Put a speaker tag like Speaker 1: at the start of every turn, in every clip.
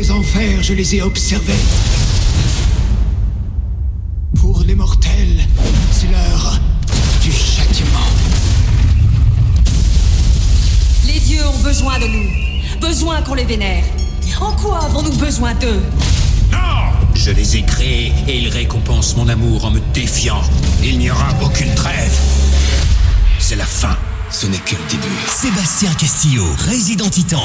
Speaker 1: des enfers, je les ai observés. Pour les mortels, c'est l'heure du châtiment.
Speaker 2: Les dieux ont besoin de nous. Besoin qu'on les vénère. En quoi avons-nous besoin d'eux?
Speaker 3: Non Je les ai créés et ils récompensent mon amour en me défiant. Il n'y aura aucune trêve. C'est la fin. Ce n'est que le début.
Speaker 4: Sébastien Castillo, Résident Titan.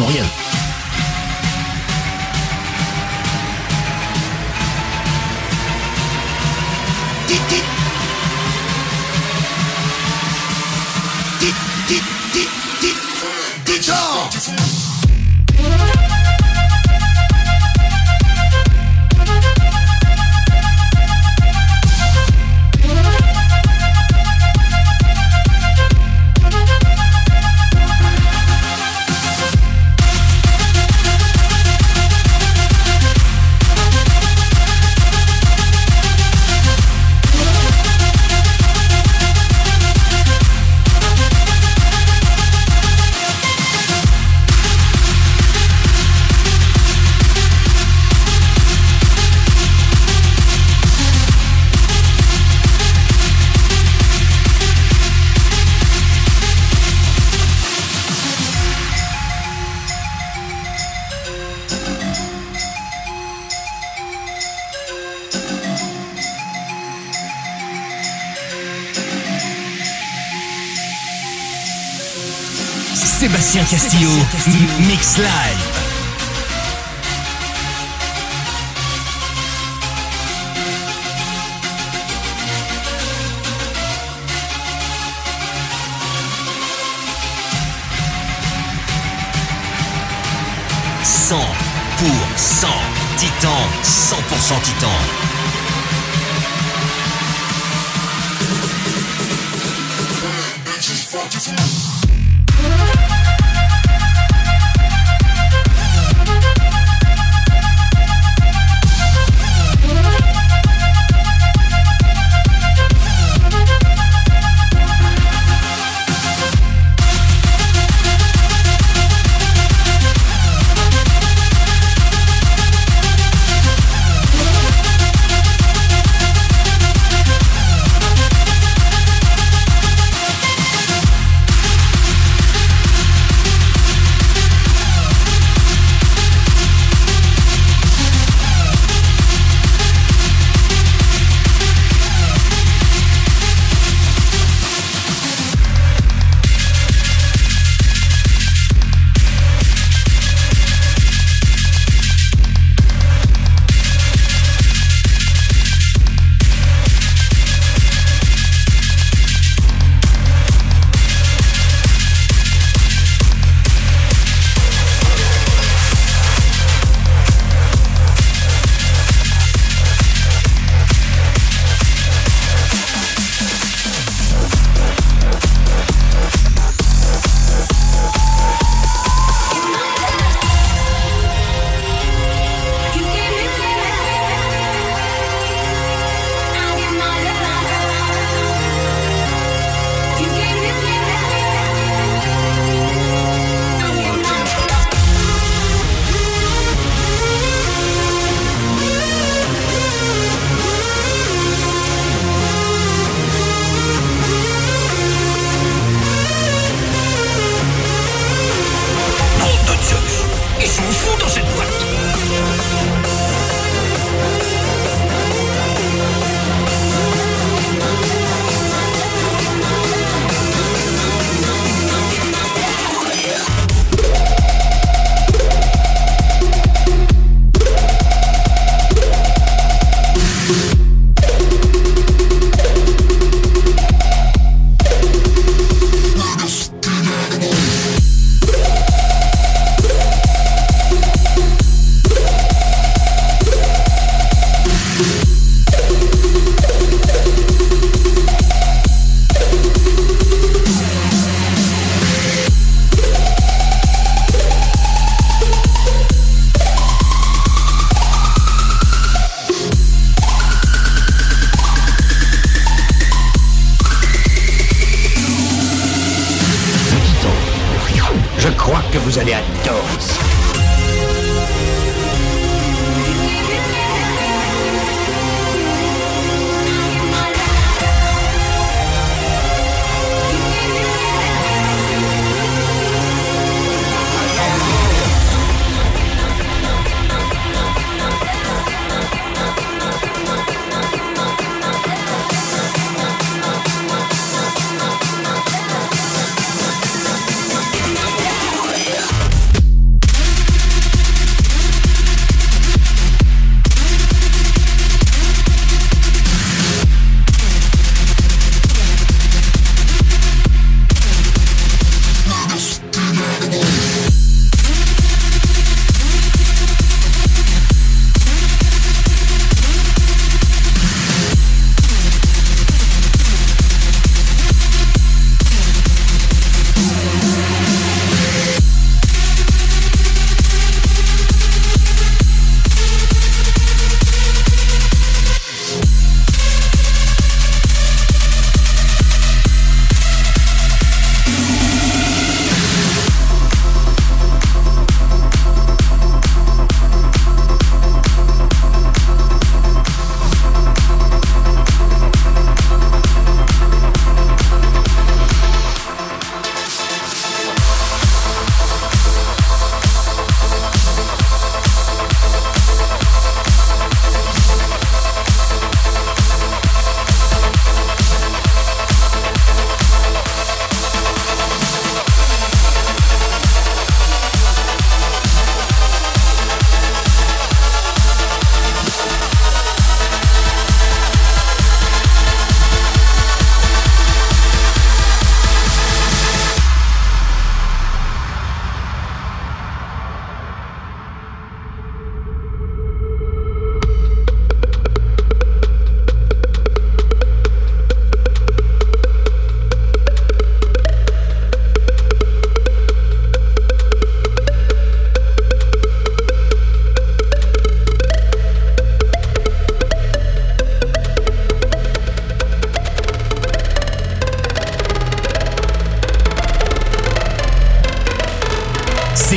Speaker 4: Mỗi Sébastien Castillo,
Speaker 1: Mix Live. pour 100 Titan, 100% Titan.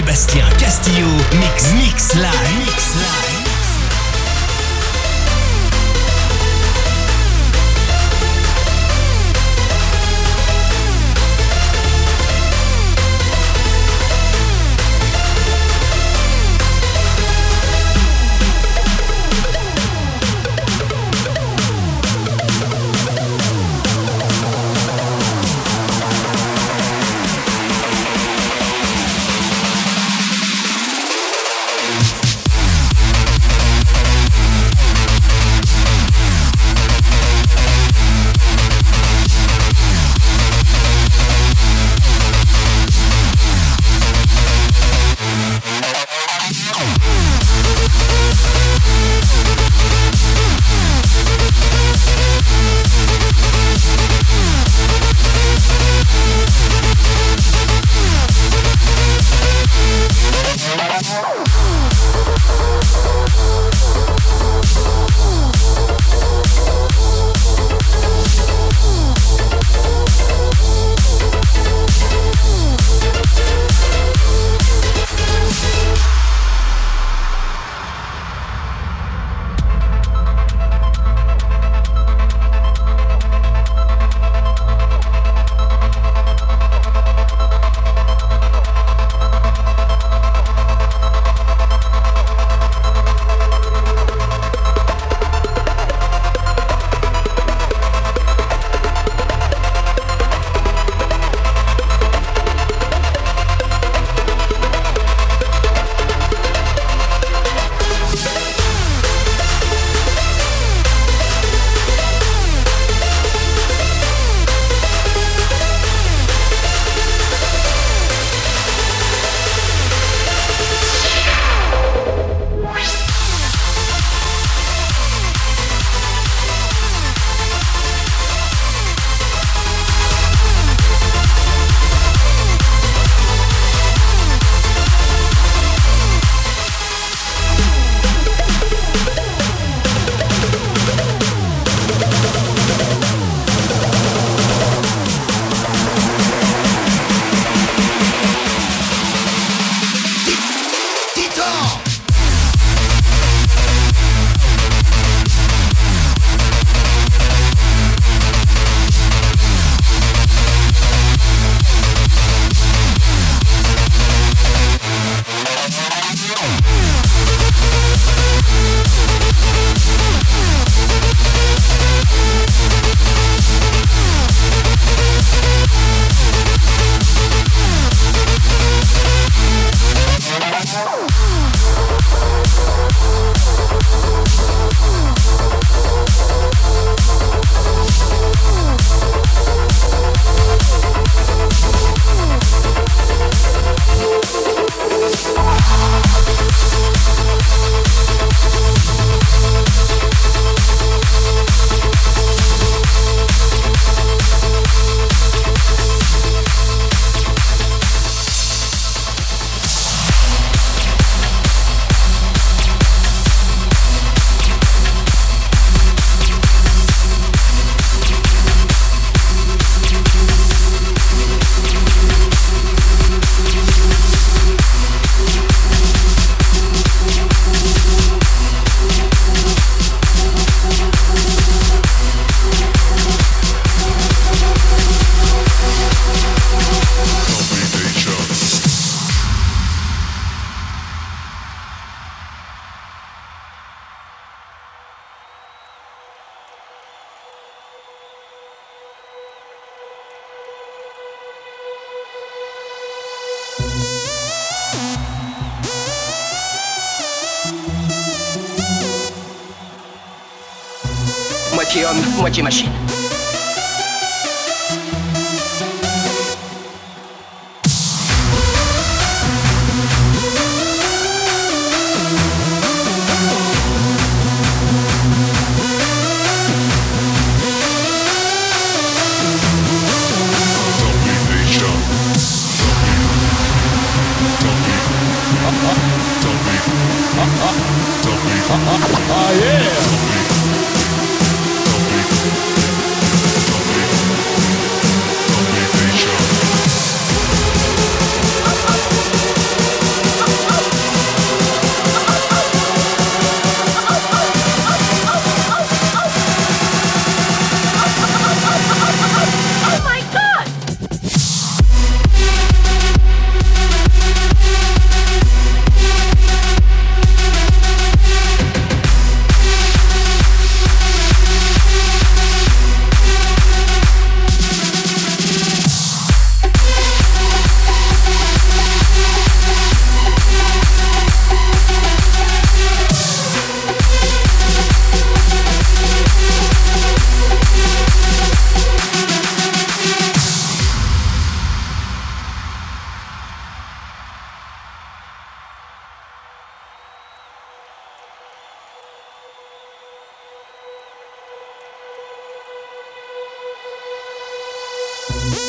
Speaker 4: Sébastien Castillo, Mix Mix Live. Mix Live.
Speaker 5: dirty on machine. Bye.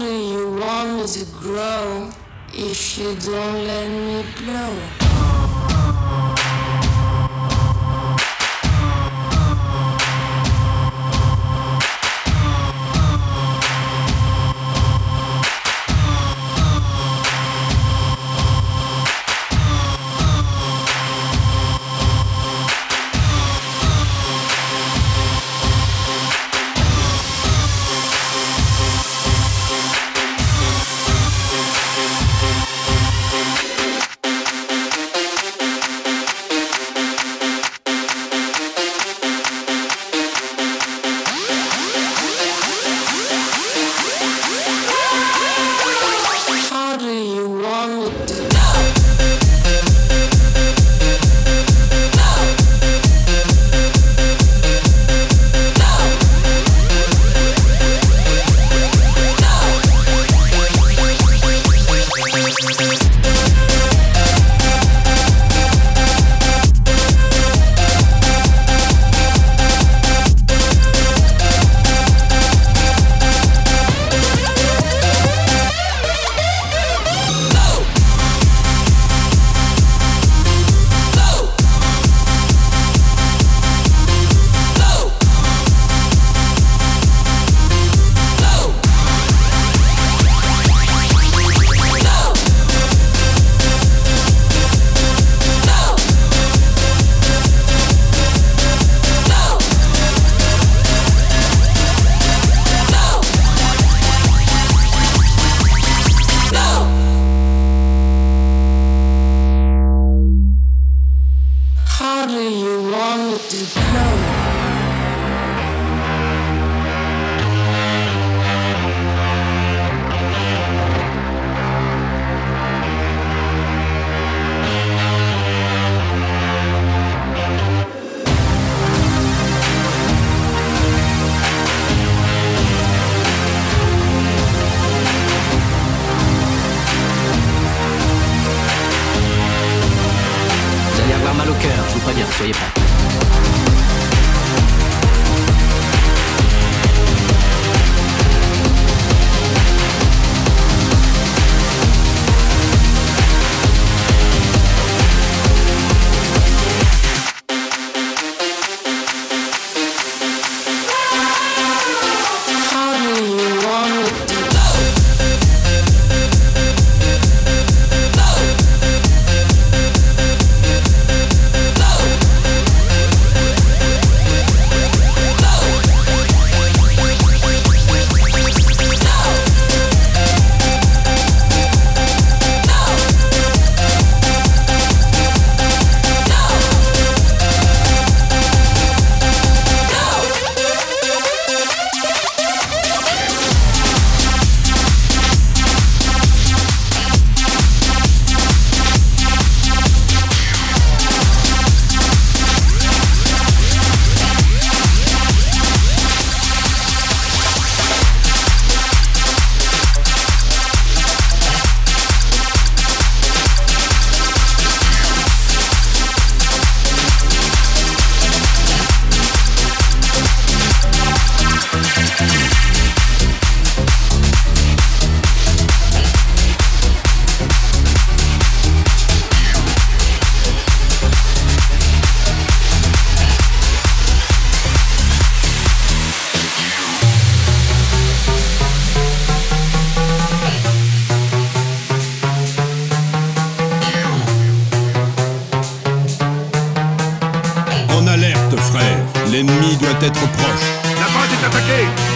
Speaker 5: do you want
Speaker 4: me to grow if you don't let me
Speaker 6: blow?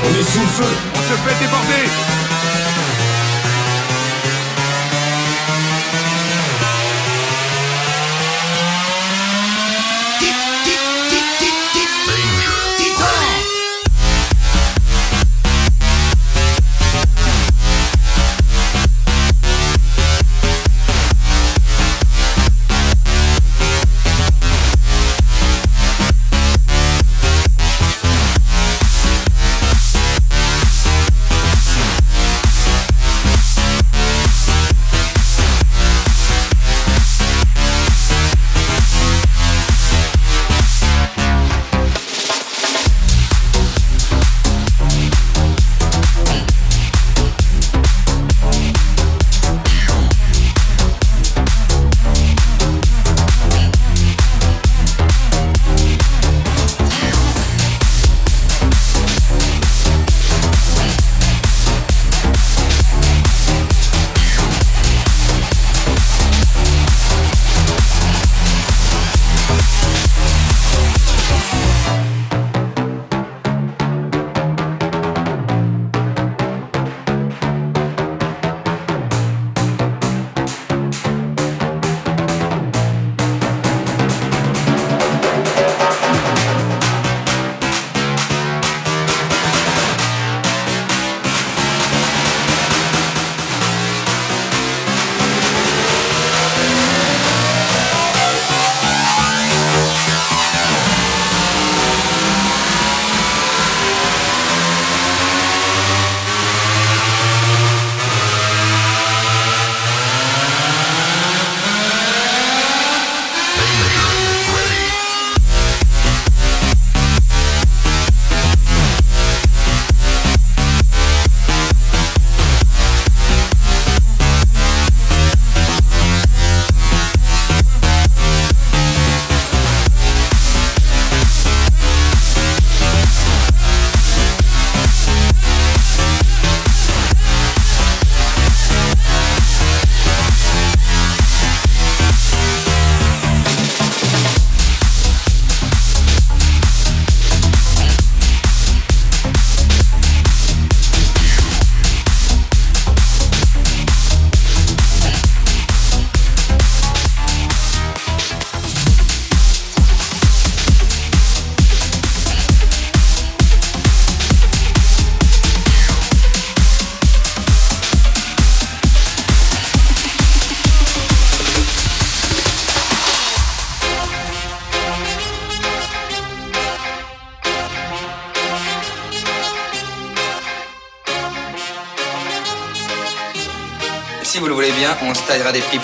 Speaker 7: On est sous le feu.
Speaker 8: On se fait déborder
Speaker 9: des pipes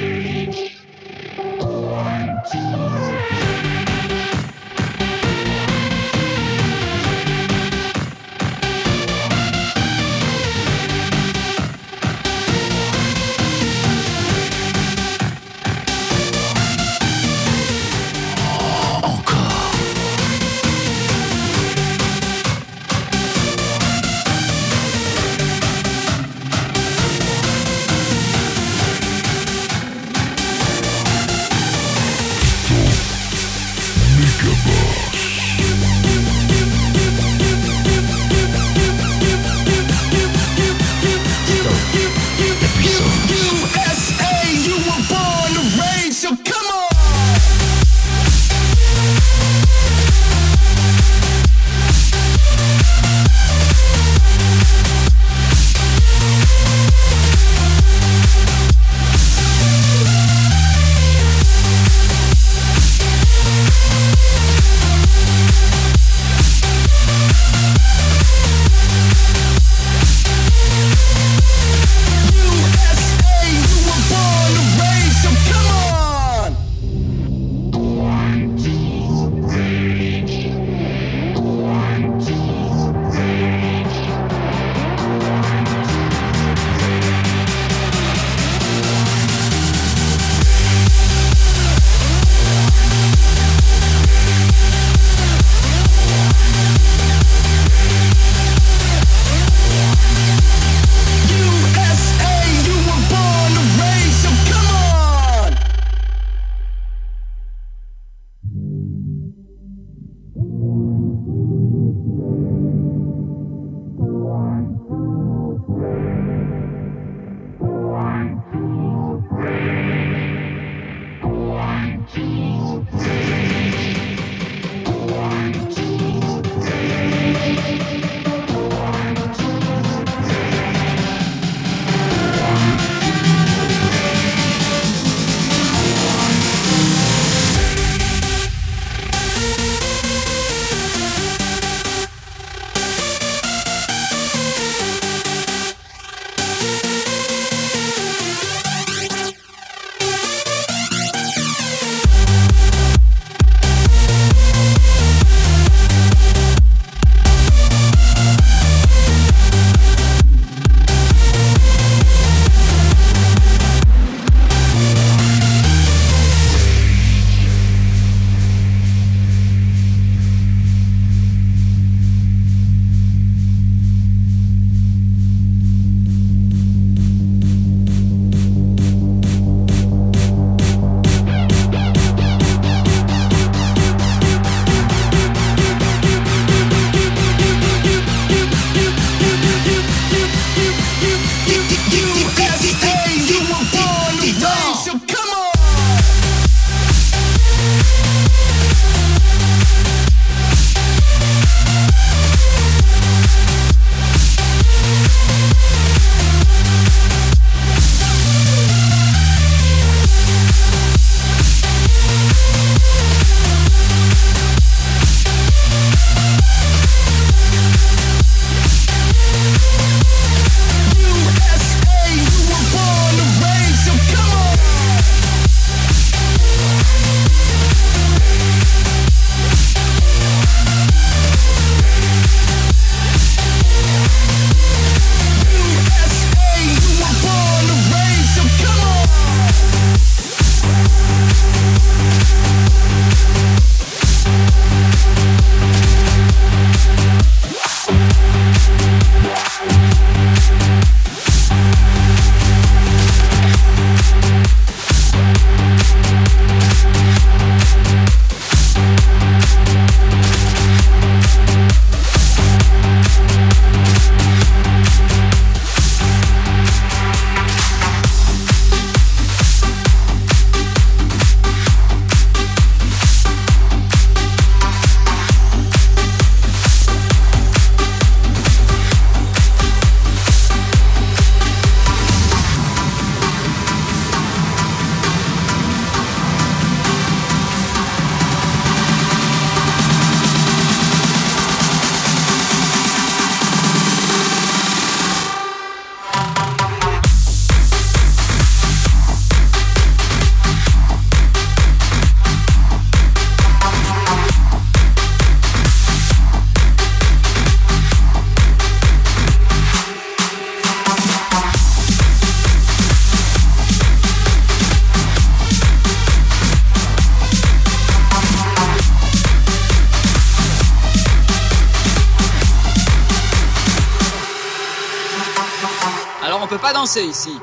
Speaker 10: Ici.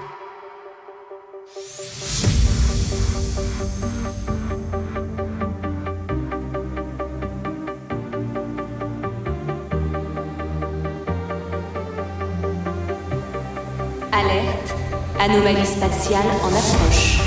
Speaker 5: Alerte, anomalie spatiale en approche.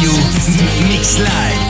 Speaker 11: Sébastien Castillo, Mix Live.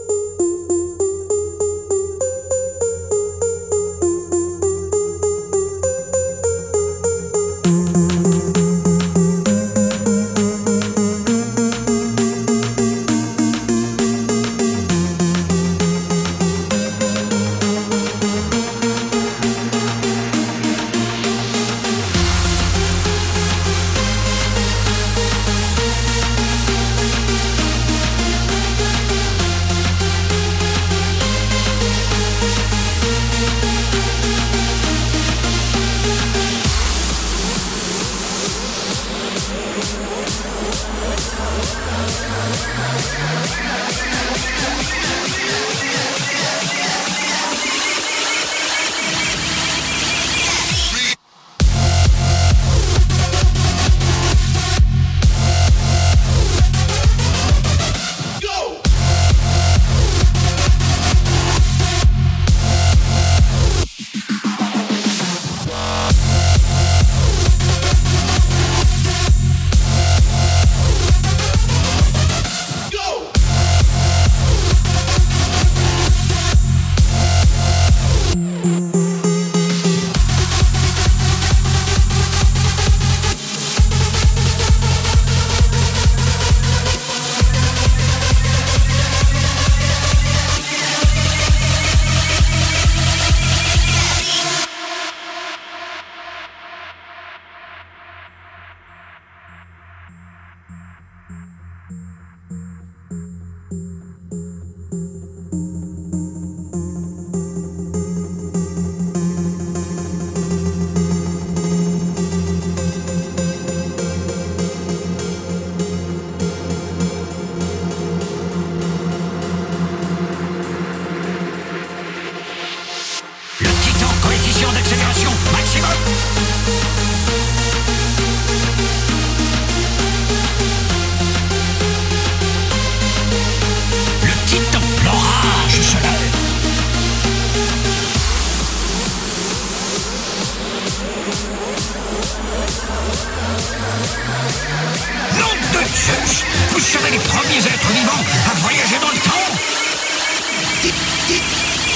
Speaker 12: Vous serez les premiers êtres vivants à voyager dans le temps.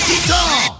Speaker 13: Titan